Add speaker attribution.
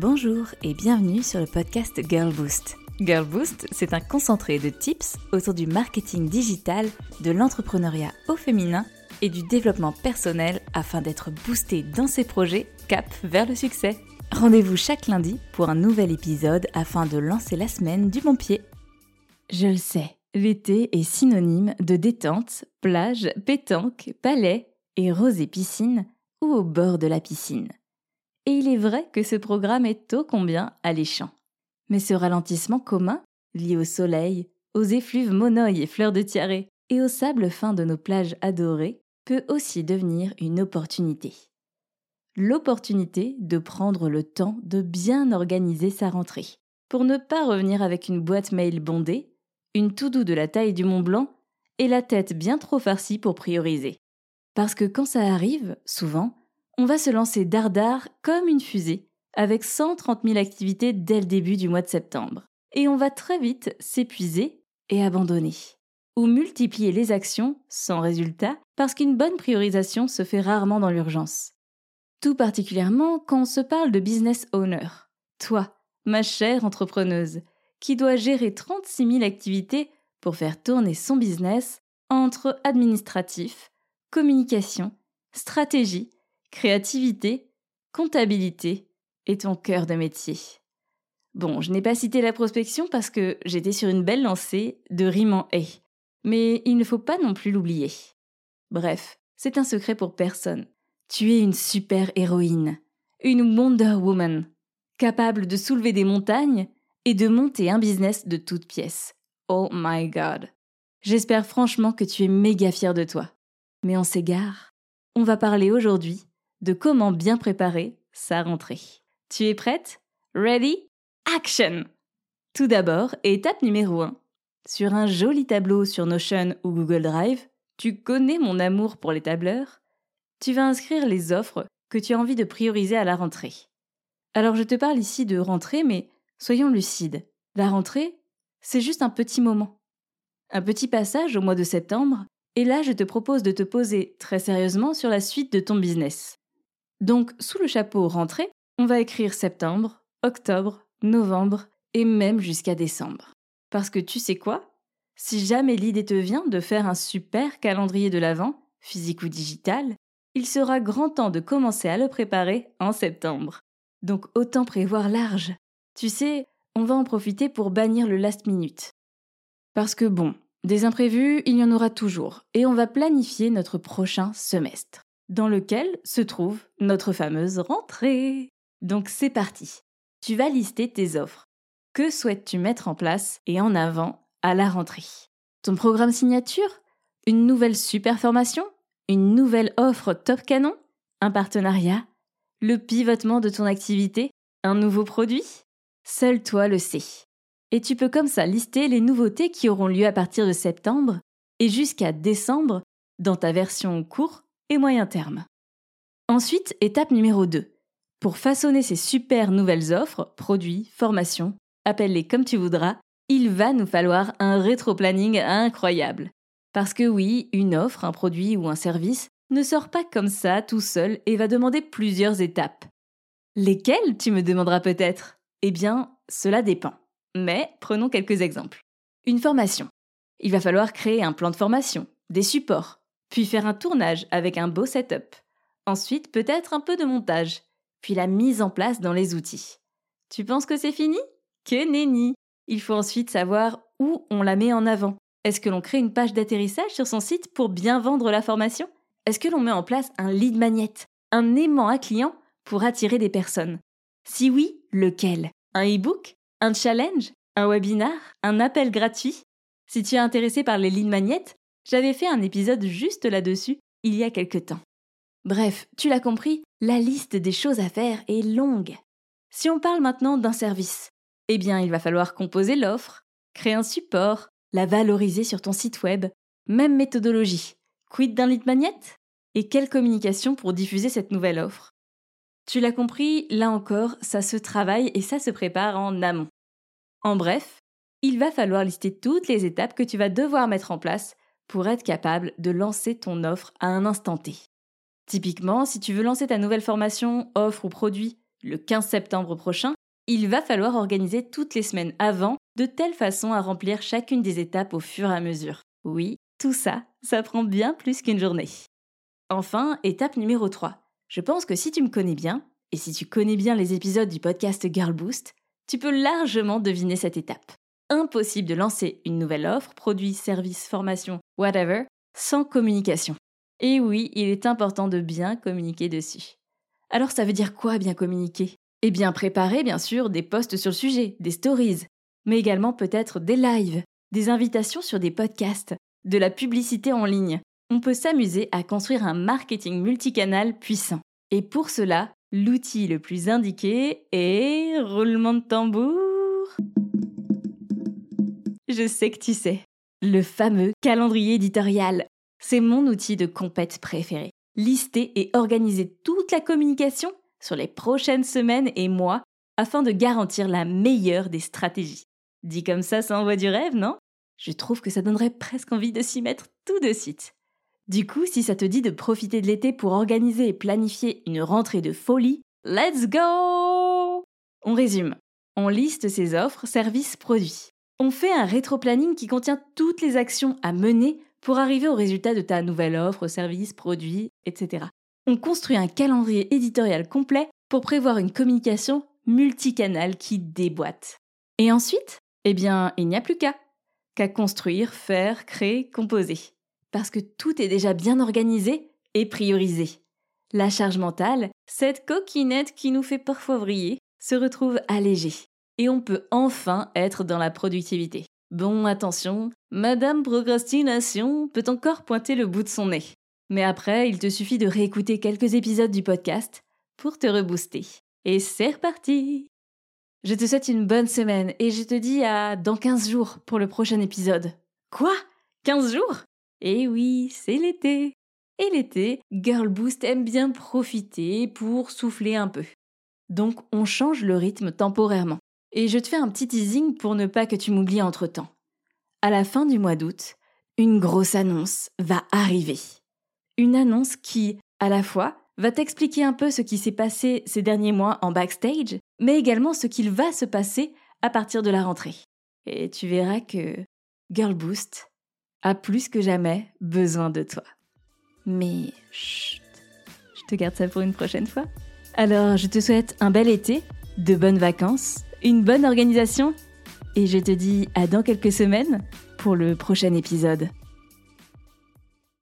Speaker 1: Bonjour et bienvenue sur le podcast Girl Boost. Girl Boost, c'est un concentré de tips autour du marketing digital, de l'entrepreneuriat au féminin et du développement personnel afin d'être boosté dans ses projets cap vers le succès. Rendez-vous chaque lundi pour un nouvel épisode afin de lancer la semaine du bon pied. Je le sais, l'été est synonyme de détente, plage, pétanque, palais et rosée piscine ou au bord de la piscine. Et il est vrai que ce programme est ô combien alléchant. Mais ce ralentissement commun, lié au soleil, aux effluves monoï et fleurs de tiare, et au sable fin de nos plages adorées, peut aussi devenir une opportunité. L'opportunité de prendre le temps de bien organiser sa rentrée, pour ne pas revenir avec une boîte mail bondée, une tout doux de la taille du Mont Blanc et la tête bien trop farcie pour prioriser. Parce que quand ça arrive, souvent, on va se lancer dardard comme une fusée, avec 130 000 activités dès le début du mois de septembre. Et on va très vite s'épuiser et abandonner. Ou multiplier les actions sans résultat parce qu'une bonne priorisation se fait rarement dans l'urgence. Tout particulièrement quand on se parle de business owner. Toi, ma chère entrepreneuse, qui doit gérer 36 000 activités pour faire tourner son business entre administratif, communication, stratégie, créativité, comptabilité et ton cœur de métier. Bon, je n'ai pas cité la prospection parce que j'étais sur une belle lancée de rime en et. Mais il ne faut pas non plus l'oublier. Bref, c'est un secret pour personne. Tu es une super héroïne, une Wonder Woman, capable de soulever des montagnes et de monter un business de toutes pièces. Oh my god. J'espère franchement que tu es méga fière de toi. Mais on s'égare. On va parler aujourd'hui de comment bien préparer sa rentrée. Tu es prête? Ready? Action Tout d'abord, étape numéro 1. Sur un joli tableau sur Notion ou Google Drive, tu connais mon amour pour les tableurs, tu vas inscrire les offres que tu as envie de prioriser à la rentrée. Alors je te parle ici de rentrée, mais soyons lucides. La rentrée, c'est juste un petit moment. Un petit passage au mois de septembre, et là je te propose de te poser très sérieusement sur la suite de ton business. Donc, sous le chapeau rentrée, on va écrire septembre, octobre, novembre et même jusqu'à décembre. Parce que tu sais quoi? Si jamais l'idée te vient de faire un super calendrier de l'Avent, physique ou digital, il sera grand temps de commencer à le préparer en septembre. Donc autant prévoir large. Tu sais, on va en profiter pour bannir le last minute. Parce que bon, des imprévus, il y en aura toujours, et on va planifier notre prochain semestre dans lequel se trouve notre fameuse rentrée. Donc c'est parti. Tu vas lister tes offres. Que souhaites-tu mettre en place et en avant à la rentrée? Ton programme signature? Une nouvelle super formation? Une nouvelle offre top canon? Un partenariat? Le pivotement de ton activité? Un nouveau produit? Seul toi le sais. Et tu peux comme ça lister les nouveautés qui auront lieu à partir de septembre et jusqu'à décembre dans ta version court et moyen terme. Ensuite, étape numéro 2. Pour façonner ces super nouvelles offres, produits, formations, appelle-les comme tu voudras, il va nous falloir un rétro-planning incroyable. Parce que oui, une offre, un produit ou un service ne sort pas comme ça tout seul et va demander plusieurs étapes. Lesquelles, tu me demanderas peut-être? Eh bien, cela dépend. Mais prenons quelques exemples. Une formation. Il va falloir créer un plan de formation, des supports, puis faire un tournage avec un beau setup. Ensuite, peut-être un peu de montage, puis la mise en place dans les outils. Tu penses que c'est fini? Que nenni! Il faut ensuite savoir où on la met en avant. Est-ce que l'on crée une page d'atterrissage sur son site pour bien vendre la formation? Est-ce que l'on met en place un lead magnet, un aimant à client pour attirer des personnes? Si oui, lequel? Un e-book? Un challenge? Un webinar? Un appel gratuit? Si tu es intéressé par les lead magnets, j'avais fait un épisode juste là-dessus il y a quelque temps. Bref, tu l'as compris, la liste des choses à faire est longue. Si on parle maintenant d'un service, eh bien il va falloir composer l'offre, créer un support, la valoriser sur ton site web, même méthodologie. Quid d'un lead magnet? Et quelle communication pour diffuser cette nouvelle offre? Tu l'as compris, là encore, ça se travaille et ça se prépare en amont. En bref, il va falloir lister toutes les étapes que tu vas devoir mettre en place pour être capable de lancer ton offre à un instant T. Typiquement, si tu veux lancer ta nouvelle formation, offre ou produit le 15 septembre prochain, il va falloir organiser toutes les semaines avant de telle façon à remplir chacune des étapes au fur et à mesure. Oui, tout ça, ça prend bien plus qu'une journée. Enfin, étape numéro 3. Je pense que si tu me connais bien, et si tu connais bien les épisodes du podcast Girl Boost, tu peux largement deviner cette étape. Impossible de lancer une nouvelle offre, produit, service, formation, whatever, sans communication. Et oui, il est important de bien communiquer dessus. Alors ça veut dire quoi bien communiquer? Eh bien préparer bien sûr des posts sur le sujet, des stories, mais également peut-être des lives, des invitations sur des podcasts, de la publicité en ligne. On peut s'amuser à construire un marketing multicanal puissant. Et pour cela, l'outil le plus indiqué est roulement de tambour. Je sais que tu sais. Le fameux calendrier éditorial. C'est mon outil de compète préféré. Lister et organiser toute la communication sur les prochaines semaines et mois afin de garantir la meilleure des stratégies. Dit comme ça, ça envoie du rêve, non? Je trouve que ça donnerait presque envie de s'y mettre tout de suite. Du coup, si ça te dit de profiter de l'été pour organiser et planifier une rentrée de folie, let's go On résume. On liste ses offres, services, produits. On fait un rétro-planning qui contient toutes les actions à mener pour arriver au résultat de ta nouvelle offre, service, produit, etc. On construit un calendrier éditorial complet pour prévoir une communication multicanale qui déboîte. Et ensuite, eh bien, il n'y a plus qu'à. Qu'à construire, faire, créer, composer. Parce que tout est déjà bien organisé et priorisé. La charge mentale, cette coquinette qui nous fait parfois vriller, se retrouve allégée. Et on peut enfin être dans la productivité. Bon, attention, Madame Procrastination peut encore pointer le bout de son nez. Mais après, il te suffit de réécouter quelques épisodes du podcast pour te rebooster. Et c'est reparti je te souhaite une bonne semaine et je te dis à dans 15 jours pour le prochain épisode. Quoi? 15 jours? Eh oui, c'est l'été. Et l'été, Girl Boost aime bien profiter pour souffler un peu. Donc on change le rythme temporairement. Et je te fais un petit teasing pour ne pas que tu m'oublies entre-temps. À la fin du mois d'août, une grosse annonce va arriver. Une annonce qui, à la fois, va t'expliquer un peu ce qui s'est passé ces derniers mois en backstage, mais également ce qu'il va se passer à partir de la rentrée. Et tu verras que Girl Boost a plus que jamais besoin de toi. Mais chut, je te garde ça pour une prochaine fois. Alors, je te souhaite un bel été, de bonnes vacances, une bonne organisation, et je te dis à dans quelques semaines pour le prochain épisode.